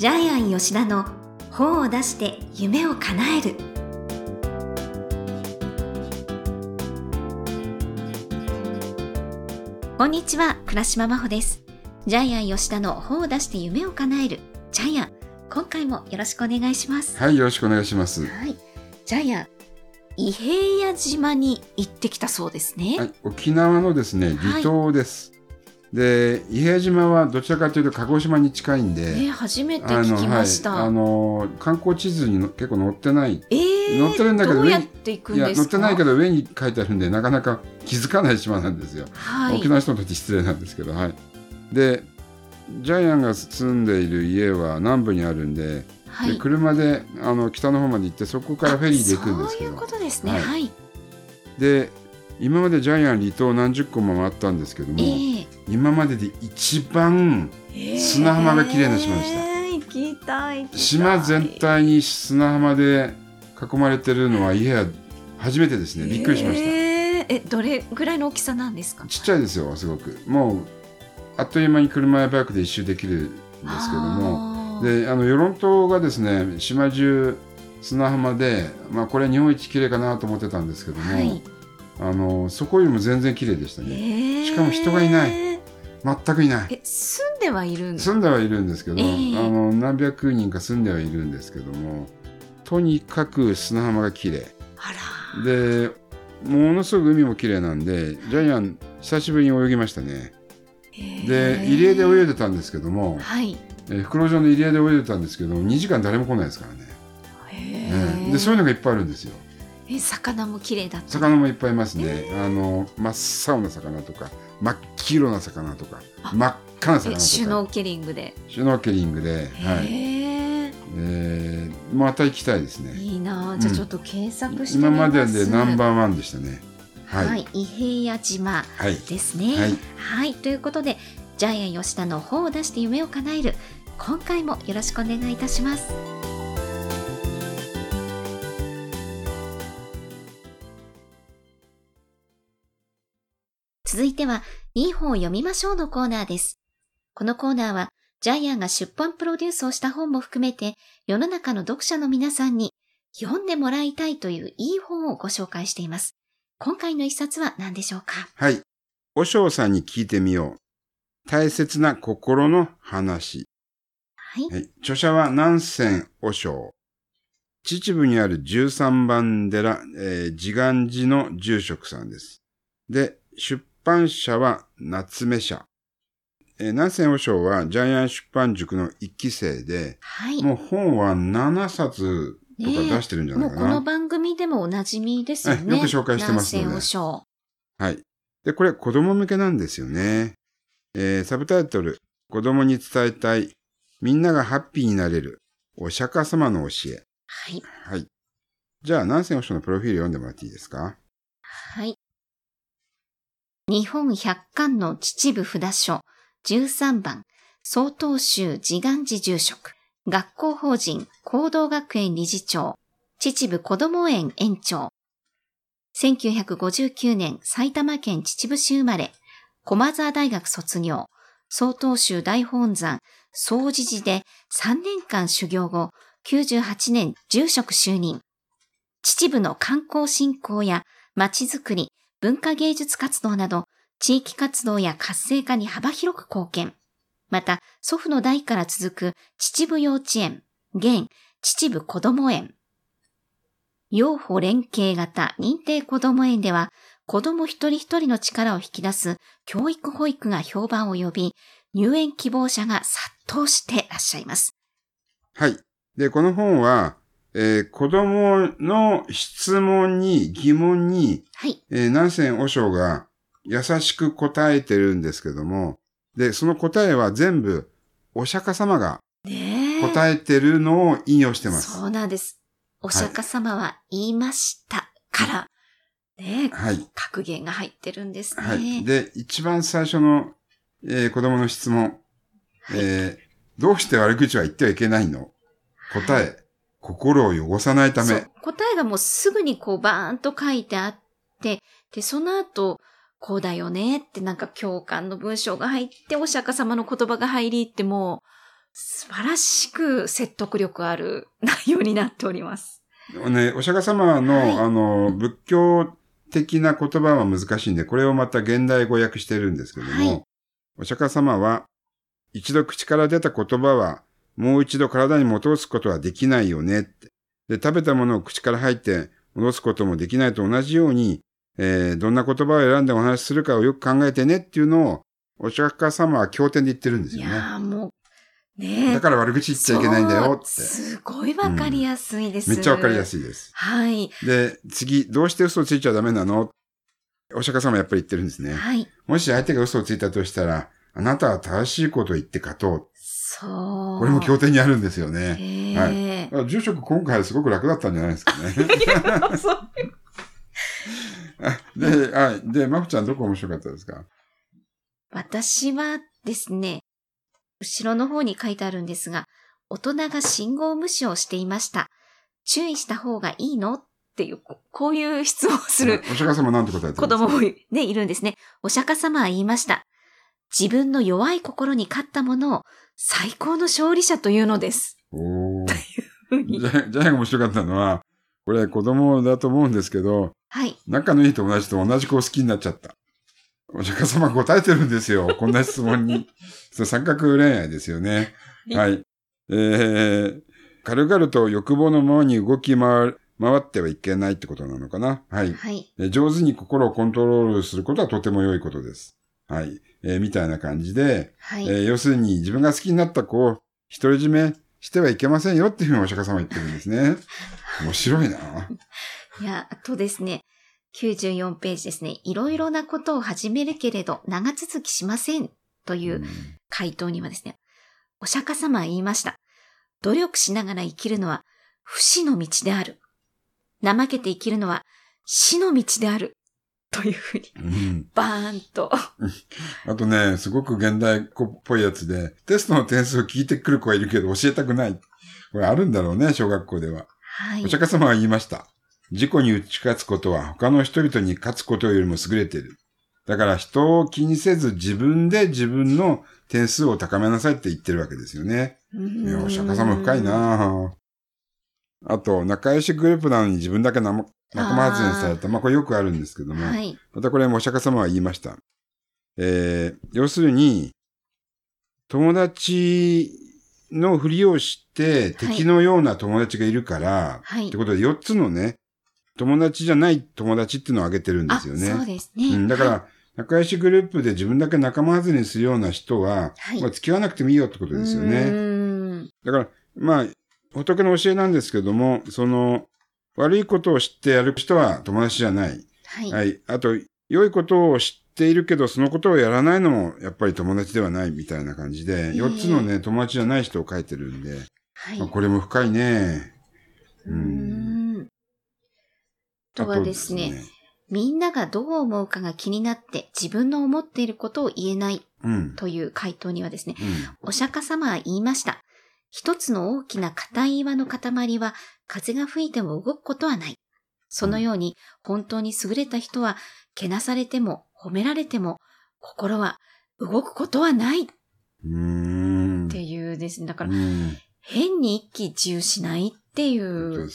ジャイアン吉田の本を出して夢を叶える。こんにちは倉島真帆です。ジャイアン吉田の本を出して夢を叶える。ジャイアン今回もよろしくお願いします。はい、よろしくお願いします。はい。ジャイアン伊平屋島に行ってきたそうですね、はい、沖縄のですね、離島です。で、伊平屋島はどちらかというと鹿児島に近いんで、え初めて聞きました、はい、あの観光地図にの結構載ってない。えー、乗ってるんだけどどうやって行くんいや、ですか？載ってないけど上に書いてあるんで、なかなか気づかない島なんですよ。はい沖縄の人にとって失礼なんですけど、はい。で、ジャイアンが住んでいる家は南部にあるんで、はいで車であの北の方まで行って、そこからフェリーで行くんですけどそういうこ。とですね。はいはい。で今までジャイアン離島何十個も回ったんですけども、え今までで一番え砂浜が綺麗な島でしたえー行きたい。島全。体に砂浜で囲まれてるのは家は初めてですねびっくりしました、えどれぐらいの大きさなんですか？ちっちゃいですよすごくもうあっという間に車やバイクで一周できるんですけどもであの与論島がですね島中砂浜で、まあ、これ日本一綺麗かなと思ってたんですけども、はい。あのそこよりも全然綺麗でしたえねーしかも人がいない。全くいない。え、住んではいるんです。住んではいるんですけど、ええ。あの何百人か住んではいるんですけどもとにかく砂浜が綺麗。あら。でものすごく海も綺麗なんでジャイアン久しぶりに泳ぎましたね。で入り江で泳いでたんですけども、はい。えー袋状の入り江で泳いでたんですけど2時間誰も来ないですからね、へえ。えーでそういうのがいっぱいあるんですよ。え、魚も綺麗だった。魚もいっぱいいますね、あの真っ青な魚とか真っ黄色な魚とかあ真っ赤なえ、魚とかシュノーケリングで。シュノーケリングで、はいへえ。えーまた行きたいですね。いいなあ。じゃあちょっと検索してみ今ます。まででナンバーワンでしたね。はい。ははい。い。伊平屋島。はい。ですね。はいはい、ということでジャイアン吉田の本を出して夢を叶える今回もよろしくお願いいたします。続いては、いい本を読みましょうのコーナーです。このコーナーは、ジャイアンが出版プロデュースをした本も含めて、世の中の読者の皆さんに読んでもらいたいといういい本をご紹介しています。今回の一冊は何でしょうか？はい。おしょうさんに聞いてみよう。大切な心の話。はい。はい。著者は南泉おしょう。秩父にある13番寺、えー、自願寺の住職さんです。で、出版社は夏目社。えー、南泉おしょうはジャイアン出版塾の一期生で、はい。もう本は7冊とか出してるんじゃないうかな。もこの番組でもおなじみですよね。えよく紹介してますので南西和尚はい。で、これ子供向けなんですよね。えーサブタイトル、子供に伝えたい、みんながハッピーになれる、お釈迦様の教え。はい。はい。じゃあ、南泉和尚のプロフィール読んでもらっていいですか？はい。日本百貫の秩父札所13番曹洞宗自願寺住職学校法人行動学園理事長秩父子ども園園長。1959年埼玉県秩父市生まれ駒沢大学卒業。曹洞宗大本山総持寺で3年間修行後98年住職就任。秩父の観光振興や街づくり、文化芸術活動など、地域活動や活性化に幅広く貢献。また、祖父の代から続く秩父幼稚園、現秩父子ども園。養護連携型認定子ども園では、子ども一人一人の力を引き出す教育保育が評判を呼び、入園希望者が殺到してらっしゃいます。はい。で、この本は、えー子供の質問に、疑問に、はい。えー南泉和尚が優しく答えてるんですけども、で、その答えは全部、お釈迦様が。答えてるのを引用してます。そうなんです。お釈迦様は言いましたから、ねえ、はい。格言が入ってるんですね。はい。で、一番最初の、えー子供の質問。えーどうして悪口は言ってはいけないの？答え、心を汚さないため。答えがもうすぐにこうバーンと書いてあって、で、その後、こうだよねってなんか共感の文章が入って、お釈迦様の言葉が入りっても素晴らしく説得力ある内容になっております。ね、お釈迦様の、はいあの、仏教的な言葉は難しいんで、これをまた現代語訳してるんですけども、はいお釈迦様は、一度口から出た言葉は、もう一度体に戻すことはできないよねって。で、食べたものを口から入って戻すこともできないと同じように、えーどんな言葉を選んでお話しするかをよく考えてねっていうのを、お釈迦様は経典で言ってるんですいよね。やーもう、ねだから悪口言っちゃいけないんだよって。すごいわかりやすいです。めっちゃわかりやい。すいです。はい。で、次、どうして嘘をついちゃダメなの？お釈迦様やっぱり言ってるんですね。はい。もし相手が嘘をついたとしたら、あなたは正しいことを言って勝とう。そう。これも経典にあるんですよね。へはーあ住職今回すごく楽だったんじゃないですかね。そう あで、はい。で、マフちゃんどこ面白かったですか？私はですね、後ろの方に書いてあるんですが、大人が信号無視をしていました。注意した方がいいの？っていう、ここういう質問をするお釈迦様なんて答えてるんです？か子供もね、いるんですね。お釈迦様は言いました。自分の弱い心に勝ったものを最高の勝利者というのです。おー。ふうにじゃ、じゃあ面白かったのは、これ子供だと思うんですけど、はい。仲のいい友達と同じ子を好きになっちゃった。お釈迦様答えてるんですよ。こんな質問に。それ三角恋愛ですよね。はい。えー、軽々と欲望のままに動き回る回ってはいけないってことなのかな。はい。はい。えー上手に心をコントロールすることはとても良いことです。はい。えーみたいな感じで、はい。えー要するに自分が好きになった子を独り占めしてはいけませんよっていうふうにお釈迦様は言ってるんですね。面白いな。いや、あとですね、94ページですね。いろいろなことを始めるけれど、長続きしません。といううん回答にはですね、お釈迦様は言いました。努力しながら生きるのは不死の道である。怠けて生きるのは死の道である。というふうに、うんバーンと。あとね、すごく現代子っぽいやつで、テストの点数を聞いてくる子はいるけど教えたくない。これあるんだろうね、小学校では。はいお。釈迦様は言いました。自己に打ち勝つことは他の人々に勝つことよりも優れている。だから人を気にせず自分で自分の点数を高めなさいって言ってるわけですよね。いや、お釈迦様深いなあと、仲良しグループなのに自分だけ仲仲間外れにされた。まあこれよくあるんですけども。はい。またこれもお釈迦様は言いました。えー、要するに、友達のふりをして敵のような友達がいるから、はいって。ことで4つのね、友達じゃない友達っていうのを挙げてるんであ、すよね。そうですね。うん、だから、はい仲良しグループで自分だけ仲間外れにするような人は、はいまあ付き合わなくてもいいよってことですようね。だから、まあ、仏の教えなんですけども、その、悪いことを知ってやる人は友達じゃない。はい。はい。あと、良いことを知っているけど、そのことをやらないのも、やっぱり友達ではないみたいな感じで、ええ4つのね、友達じゃない人を書いてるんで、はい。まあこれも深いね。うーん。あとはですね、みんながどう思うかが気になって自分の思っていることを言えないうん。という回答にはですね、うん。お釈迦様は言いました。一つの大きな硬い岩の塊は風が吹いても動くことはない。そのように本当に優れた人はけなされても褒められても心は動くことはないっうーん。ていうですね。だからうん。変に一喜一憂しないっていそう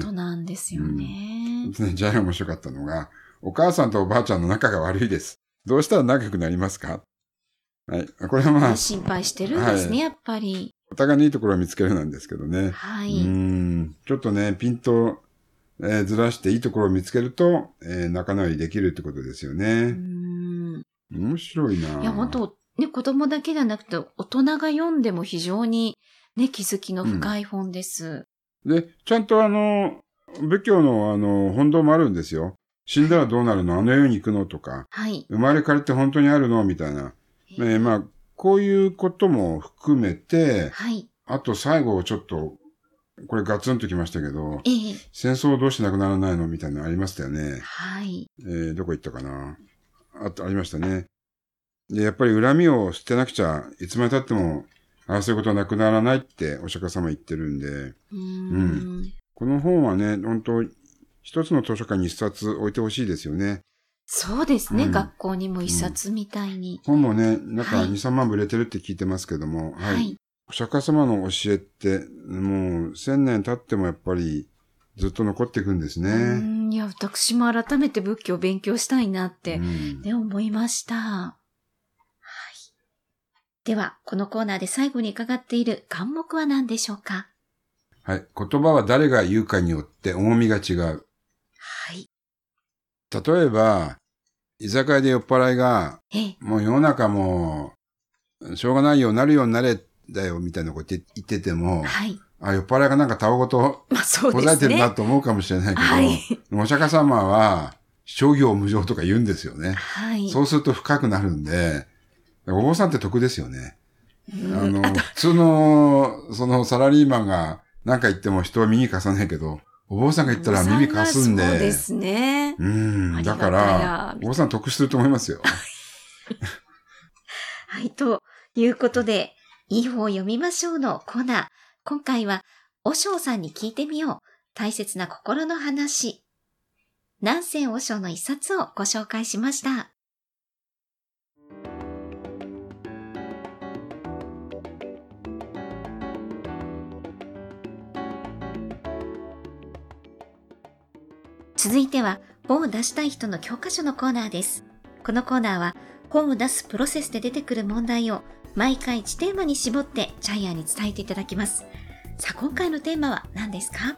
こ。となんですよね。ねじゃあ面白かったのが、お母さんとおばあちゃんの仲が悪いです。どうしたら仲良くなりますか？はい。これはまあ、心配してるんですね、はいやっぱり。お互いのいいところを見つけるなんですけどね。うはい。ーん。ちょっとね、ピント、えーずらしていいところを見つけると、えー仲直りできるってことですようね。ーん面白いないや、本当ね、子供だけじゃなくて、大人が読んでも非常にね、気づきの深い本です。で、ちゃんとあの、仏教のあの、本堂もあるんですよ。死んだらどうなるの？あの世に行くの？とか、はい。生まれ変わりって本当にあるの？みたいな。えーまあ、こういうことも含めて、はい。あと最後ちょっと、これガツンときましたけど、ええ戦争どうしてなくならないのみたいなのありましたよね。はい。えーどこ行ったかなあと、ありましたね。で、やっぱり恨みを捨てなくちゃ、いつまで経っても、ああそういうことはなくならないってお釈迦様言ってるんで、うーん。この本はね、本当一つの図書館に一冊置いてほしいですよね。そうですね、うん学校にも一冊みたいに。本もね、なんかはい2、3万部売れてるって聞いてますけども、ははい。い。お釈迦様の教えって、もう千年経ってもやっぱりずっと残っていくんですうね。んいや、私も改めて仏教を勉強したいなって、うんね、思いました。はい。では、このコーナーで最後に伺っている願目は何でしょうか？はい。言葉は誰が言うかによって重みが違う。はい。例えば、居酒屋で酔っ払いが、ええ、もう世の中もう、しょうがないよ、なるようになれ、だよ、みたいなこと言っててても、はい。あ、酔っ払いがなんかタバコとまあそうこですね。ざえてるなと思うかもしれないけど、はい。お釈迦様は、諸行無常とか言うんですよね。はい。そうすると深くなるんで、お坊さんって得ですよね。うんあの、普通の、そのサラリーマンが何か言っても人は耳貸さないけど、お坊さんが言ったら耳貸すんで。そうですね。うん。だからや、お坊さん得してると思いますよ。はい。ということで、いい方を読みましょうのコーナー。今回は、おしょうさんに聞いてみよう。大切な心の話。南仙和尚の一冊をご紹介しました。続いては、本を出したい人の教科書のコーナーです。このコーナーは、本を出すプロセスで出てくる問題を毎回1テーマに絞ってジャイアンに伝えていただきます。さあ、今回のテーマは何ですか？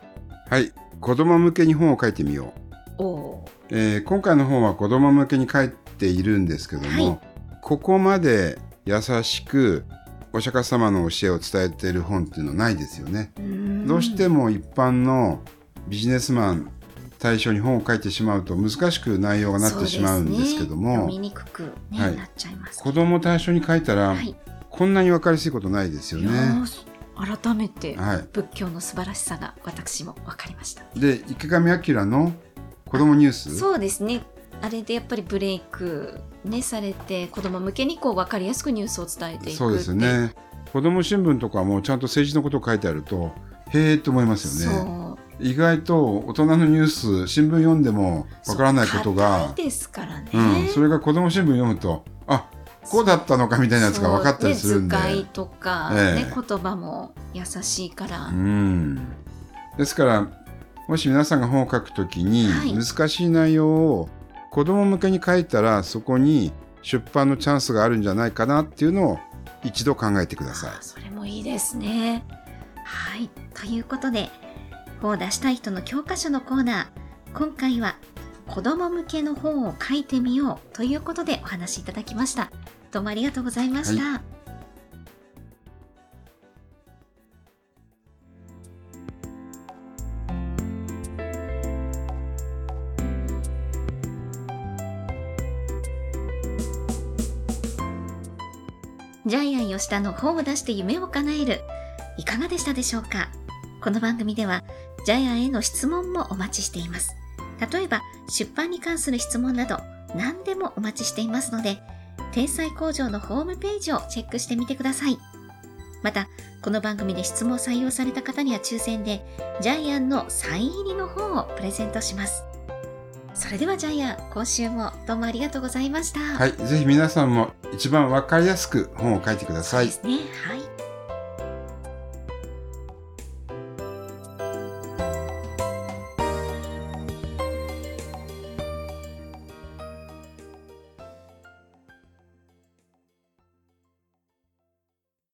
はい。子供向けに本を書いてみよう。おおえー今回の本は子供向けに書いているんですけども、はいここまで優しくお釈迦様の教えを伝えている本っていうのはないですよね。ー。どうしてもも一般のビジネスマン対象に本を書いてしまうと難しく内容がなってしまうんですけども、読みにくく、ねはいなっちゃいます。子供対象に書いたら、はい。こんなに分かりやすいことないですよね。ー改めてはい。仏教の素晴らしさが私も分かりました。で、池上彰の子供ニュース？そうですね。あれでやっぱりブレイクねされて子供向けにこう分かりやすくニュースを伝えていくそうですね。子供新聞とかもちゃんと政治のことを書いてあると、へえと思いますよね。意外と大人のニュース、新聞読んでもわからないことがですからね。うん、それが子供新聞読むと、あ、こうだったのかみたいなやつが分かったりするんで。ね、図解とか、ええね、言葉も優しいから。うん。ですから、もし皆さんが本を書くときにはい難しい内容を子供向けに書いたらそこに出版のチャンスがあるんじゃないかなっていうのを一度考えてくださいあ。それもいいですね。はい。ということで、本を出したい人の教科書のコーナー。今回は、子供向けの本を書いてみようということでお話しいただきました。どうもありがとうございました。ジャイアン吉田の本を出して夢を叶える。いかがでしたでしょうか？この番組では、ジャイアンへの質問もお待ちしています。例えば、出版に関する質問など、何でもお待ちしていますので、天才工場のホームページをチェックしてみてください。また、この番組で質問を採用された方には抽選で、ジャイアンのサイン入りの本をプレゼントします。それではジャイアン、今週もどうもありがとうございました。はい。ぜひ皆さんも一番わかりやすく本を書いてくださいそうで。すね。はい